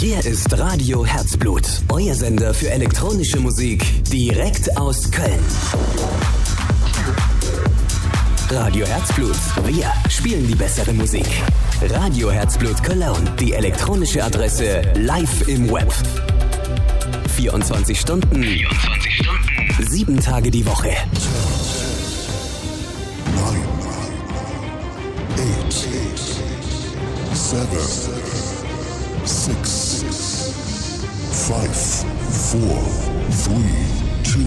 Hier ist Radio Herzblut, euer Sender für elektronische Musik direkt aus Köln. Radio Herzblut, wir spielen die bessere Musik. Radio Herzblut Cologne, die elektronische Adresse live im Web. 24 Stunden, 24 Stunden, 7 Tage die Woche. nine, eight, seven, six, five, four, three, two.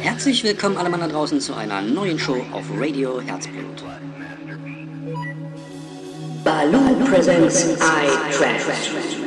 Herzlich willkommen alle Mann da draußen zu einer neuen Show auf Radio Herzblut. Baloo presents Eye Trash.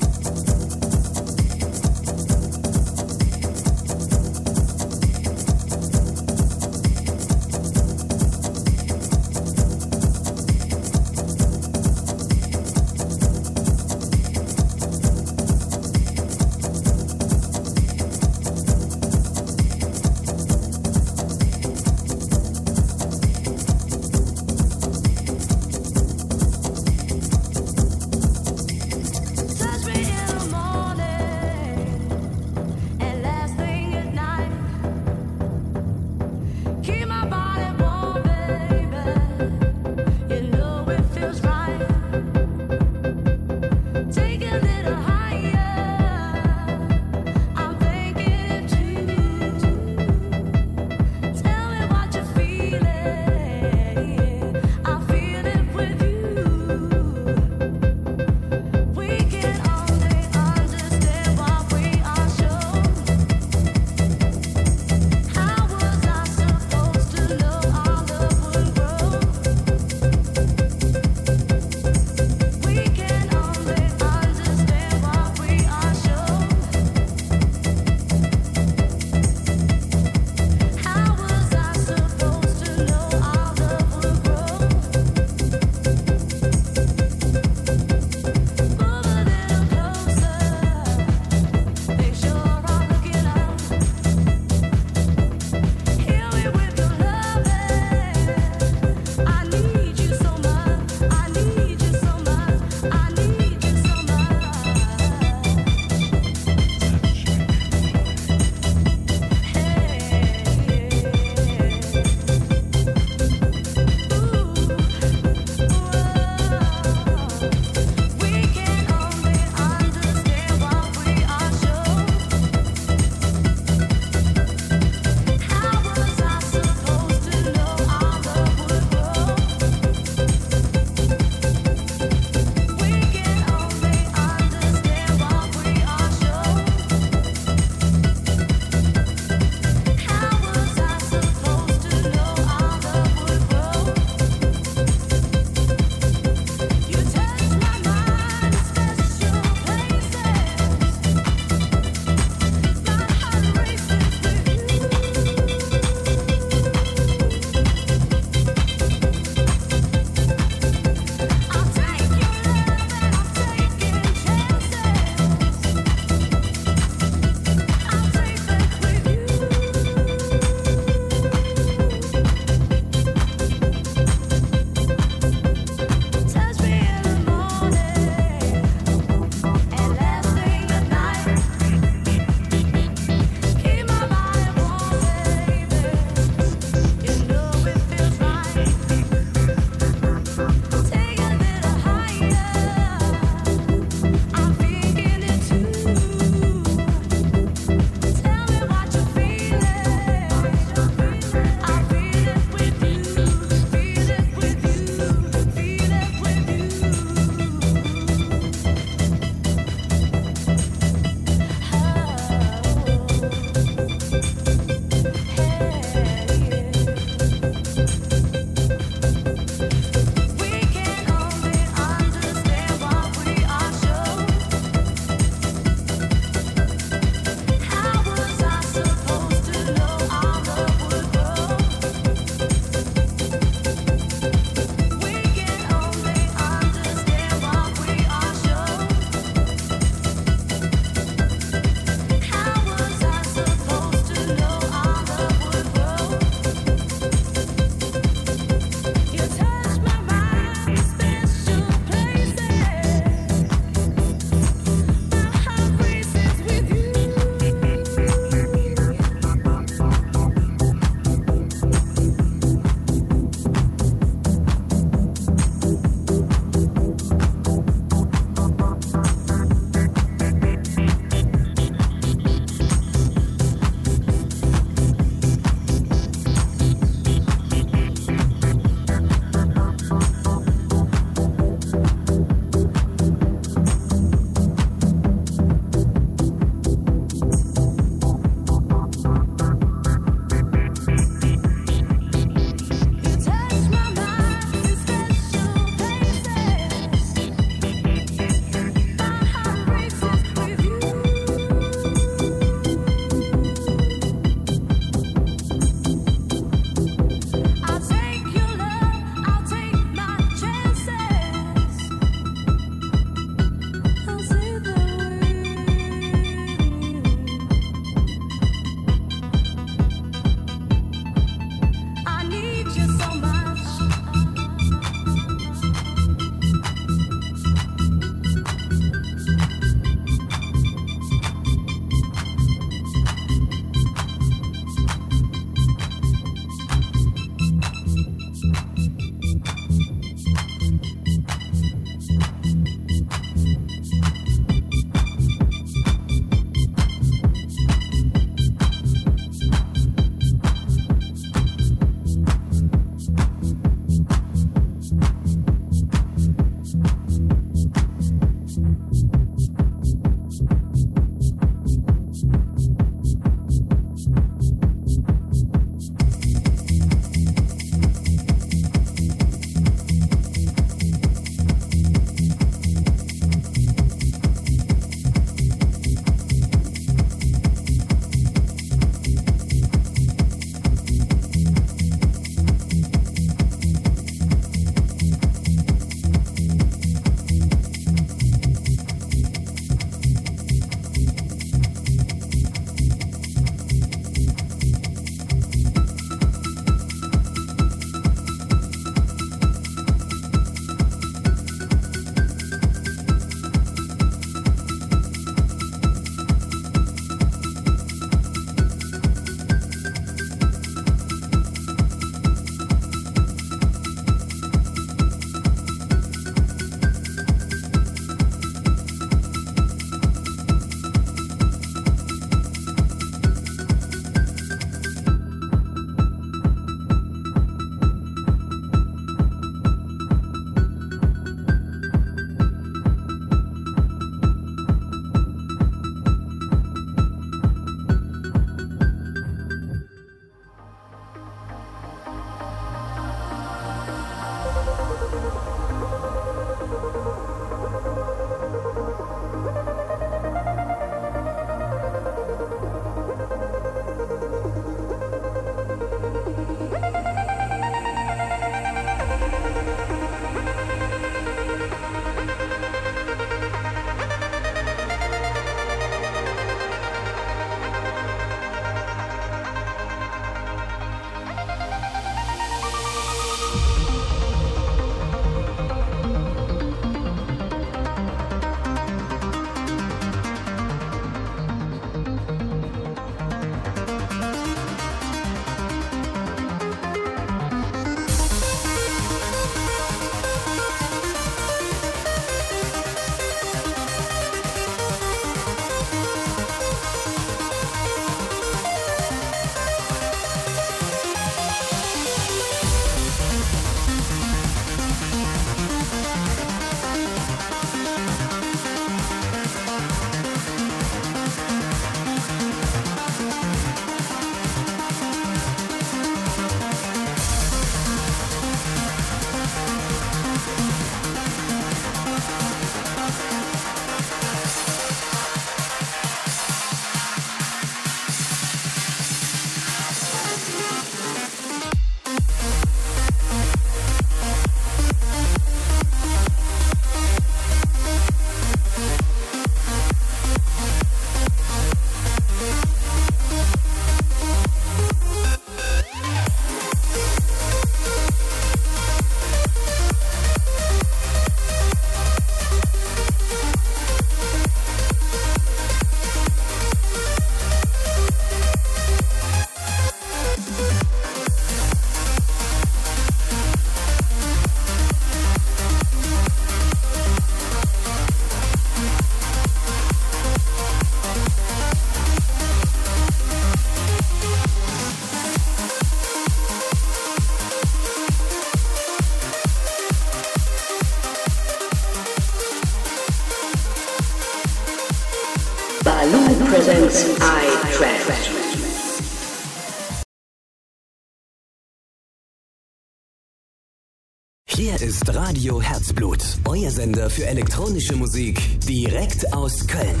ist Radio Herzblut, euer Sender für elektronische Musik direkt aus Köln.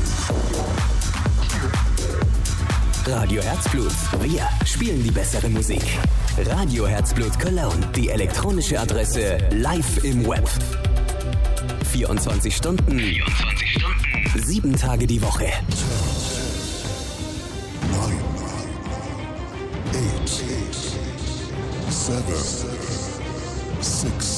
Radio Herzblut, wir spielen die bessere Musik. Radio Herzblut Cologne, die elektronische Adresse live im Web. 24 Stunden, 24 Stunden, 7 Tage die Woche. 10, 9, 8, 7, 6,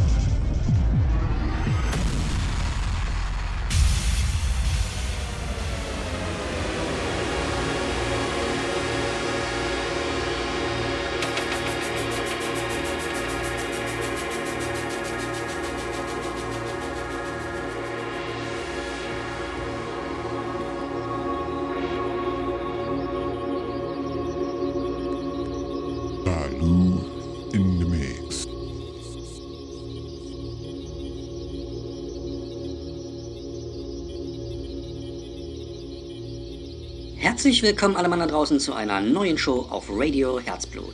Herzlich willkommen alle Mann da draußen zu einer neuen Show auf Radio Herzblut.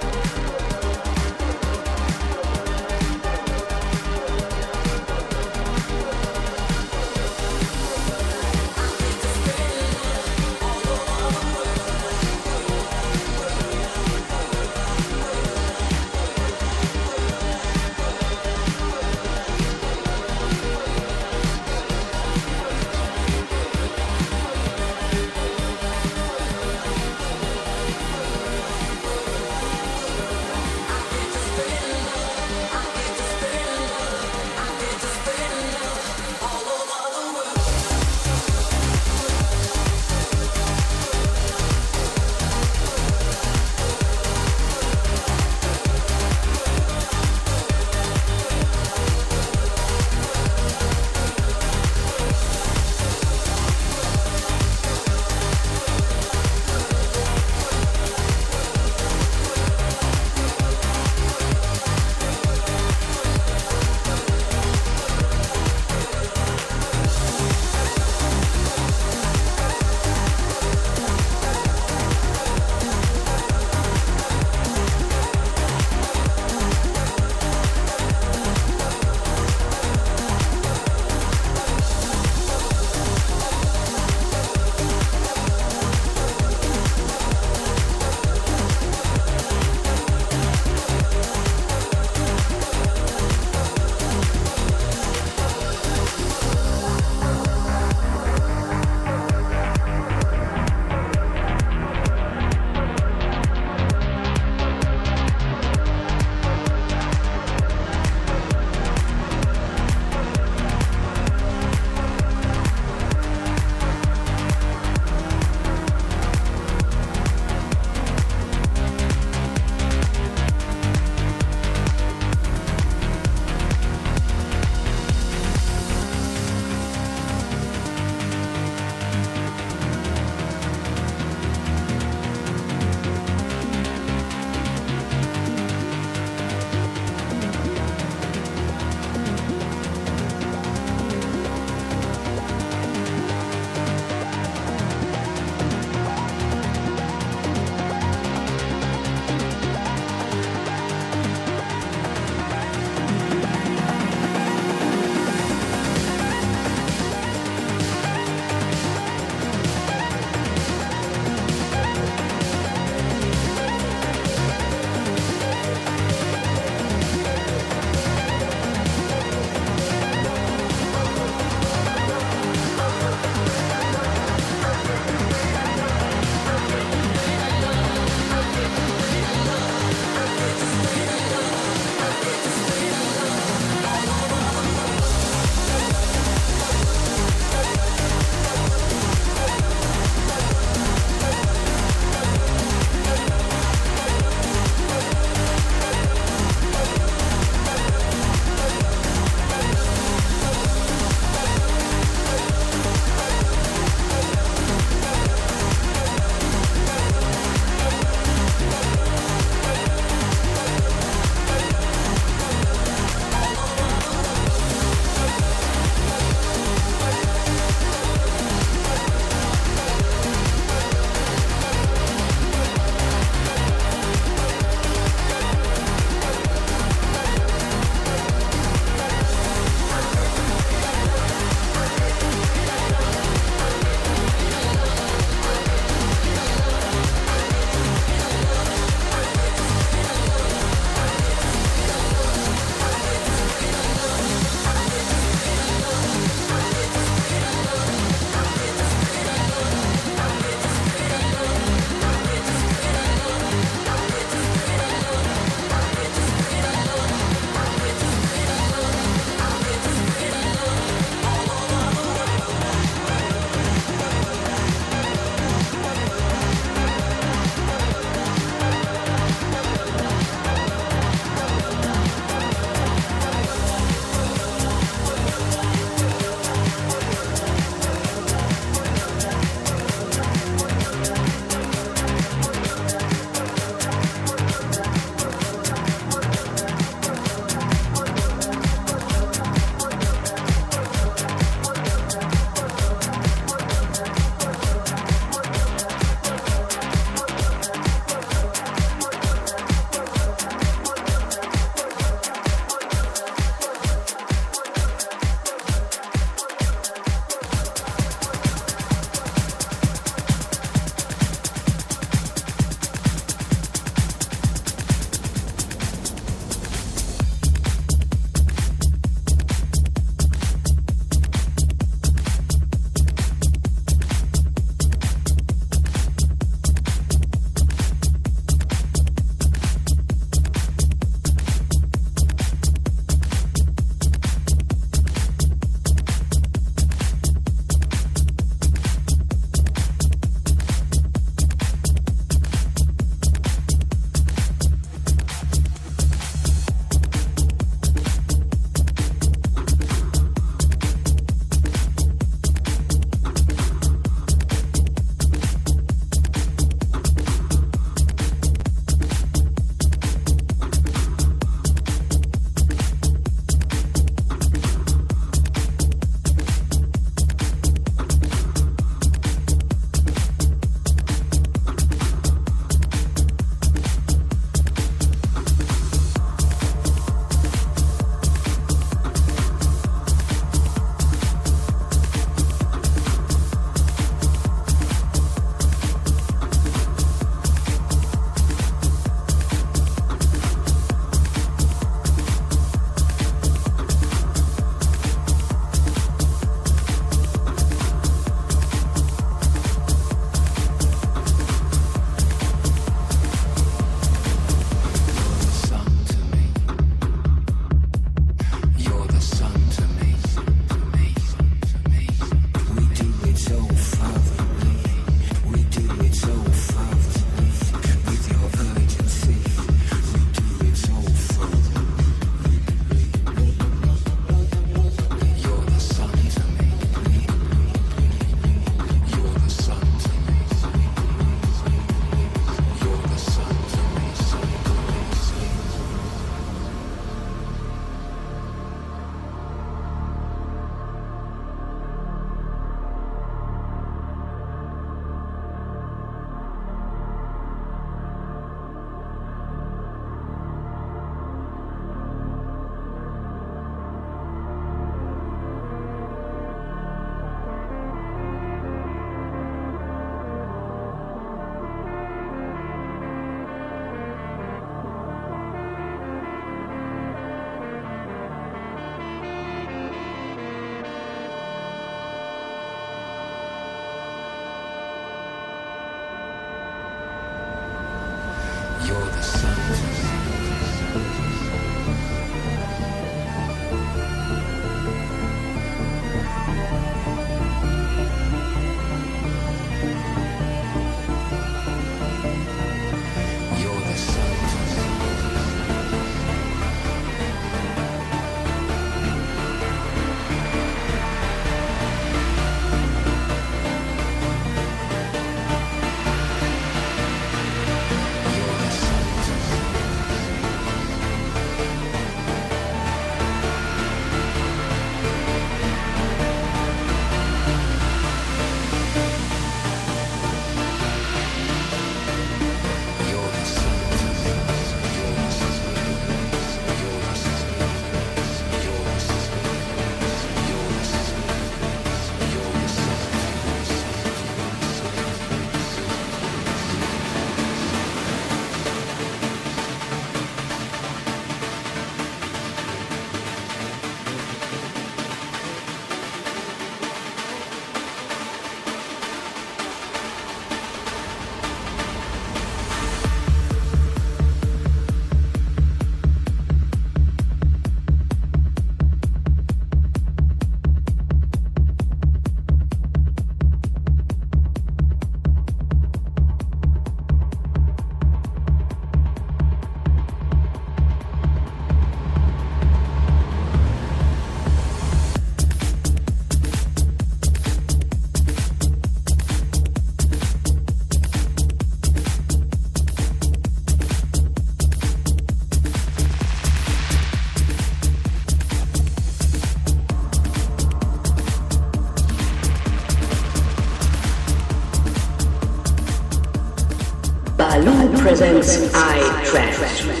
Presents I Trash.